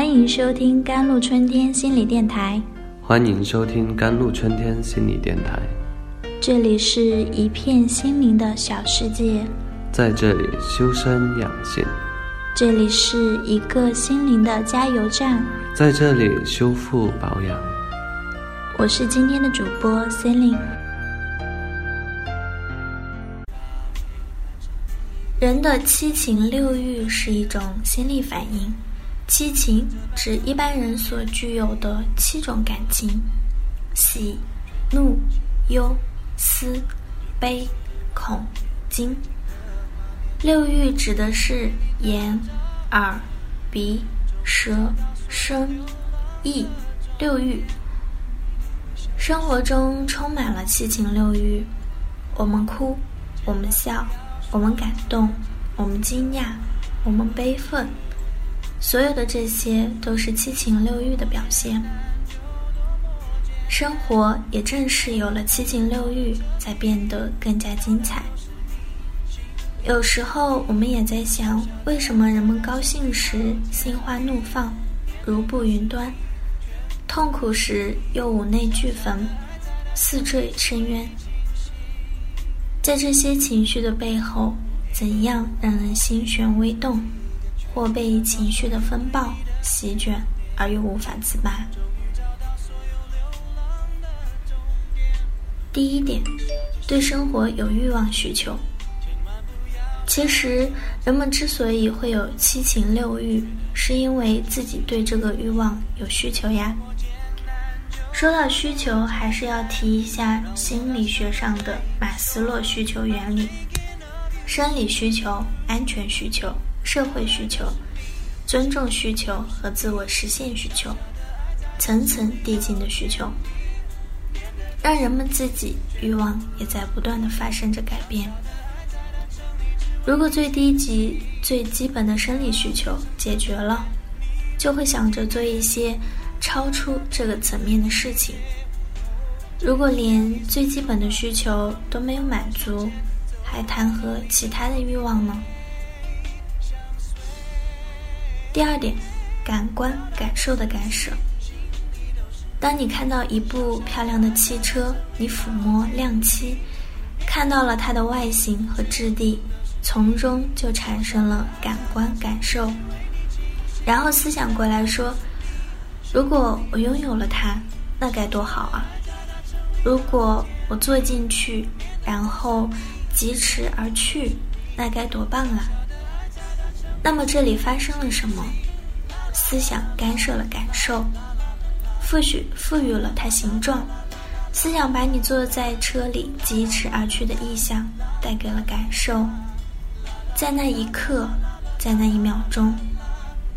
迎收听《甘露春天心理电台》，欢迎收听《甘露春天心理电台》。这里是一片心灵的小世界，在这里修身养性；这里是一个心灵的加油站，在这里修复保养。我是今天的主播 Celine。人的七情六欲是一种心理反应。七情指一般人所具有的七种感情：喜、怒、忧、思、悲、恐、惊。六欲指的是眼、耳、鼻、舌、身、意六欲。生活中充满了七情六欲，我们哭，我们笑，我们感动，我们惊讶，我们悲愤。所有的这些都是七情六欲的表现。生活也正是有了七情六欲，才变得更加精彩。有时候我们也在想，为什么人们高兴时心花怒放，如步云端；痛苦时又五内俱焚，似坠深渊？在这些情绪的背后，怎样让人心弦微动？或被情绪的风暴席卷，而又无法自拔。第一点，对生活有欲望需求。其实，人们之所以会有七情六欲，是因为自己对这个欲望有需求呀。说到需求，还是要提一下心理学上的马斯洛需求原理：生理需求、安全需求。社会需求、尊重需求和自我实现需求，层层递进的需求，让人们自己欲望也在不断的发生着改变。如果最低级、最基本的生理需求解决了，就会想着做一些超出这个层面的事情。如果连最基本的需求都没有满足，还谈何其他的欲望呢？第二点，感官感受的干涉。当你看到一部漂亮的汽车，你抚摸亮漆，看到了它的外形和质地，从中就产生了感官感受。然后思想过来说：如果我拥有了它，那该多好啊！如果我坐进去，然后疾驰而去，那该多棒啊！那么这里发生了什么？思想干涉了感受，赋予赋予了它形状。思想把你坐在车里疾驰而去的意象带给了感受。在那一刻，在那一秒钟，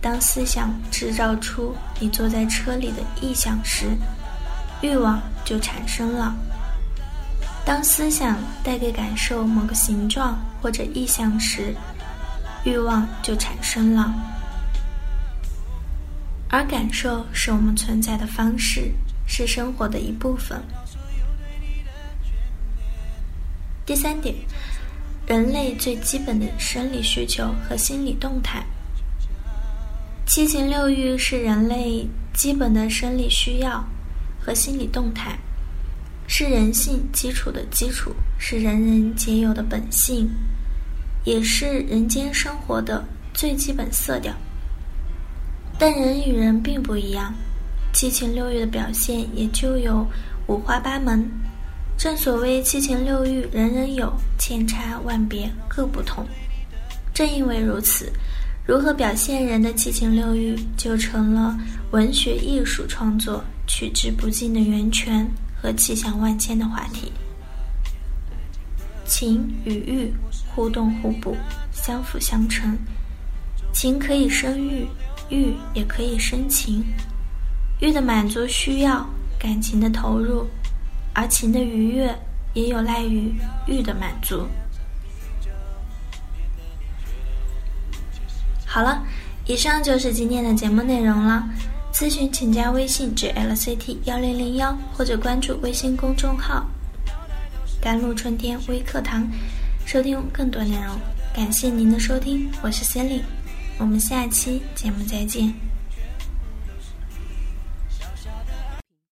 当思想制造出你坐在车里的意象时，欲望就产生了。当思想带给感受某个形状或者意象时，欲望就产生了，而感受是我们存在的方式，是生活的一部分。第三点，人类最基本的生理需求和心理动态。七情六欲是人类基本的生理需要和心理动态，是人性基础的基础，是人人皆有的本性。也是人间生活的最基本色调，但人与人并不一样，七情六欲的表现也就有五花八门。正所谓七情六欲人人有，千差万别各不同。正因为如此，如何表现人的七情六欲，就成了文学艺术创作取之不尽的源泉和气象万千的话题。情与欲互动互补，相辅相成。情可以生欲，欲也可以生情。欲的满足需要感情的投入，而情的愉悦也有赖于欲的满足。好了，以上就是今天的节目内容了。咨询请加微信至 lct 幺零零幺，或者关注微信公众号。甘露春天微课堂，收听更多内容。感谢您的收听，我是仙灵我们下期节目再见。